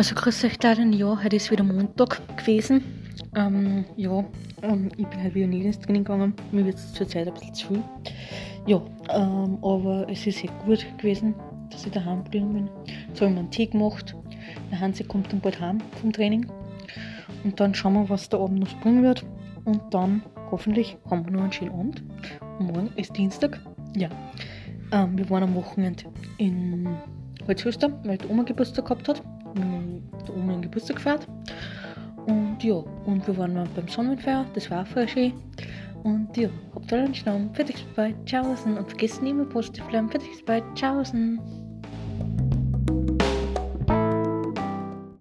Also grüß euch Leute, ja, heute ist wieder Montag gewesen. Ähm, ja, ähm, ich bin halt wieder nicht ins Training gegangen. Mir wird es zurzeit ein bisschen zu viel. Ja, ähm, aber es ist echt gut gewesen, dass ich daheim geblieben bin. Jetzt habe ich mir einen Tee gemacht. Der Hansi kommt dann bald heim vom Training. Und dann schauen wir, was der Abend noch bringen wird. Und dann hoffentlich haben wir noch einen schönen Abend. Und morgen ist Dienstag. Ja. Ähm, wir waren am Wochenende in Holzhöster, weil die Oma Geburtstag gehabt hat. Der Oma einen Geburtstag gefeiert. Und ja, und wir waren beim Sonnenfeuer, das war auch voll schön. Und ja, habt alle einen Schnaum. Fertig, bye, tschaußen. Und vergesst nicht mehr positiv bleiben. Fertig, bye, tschaußen.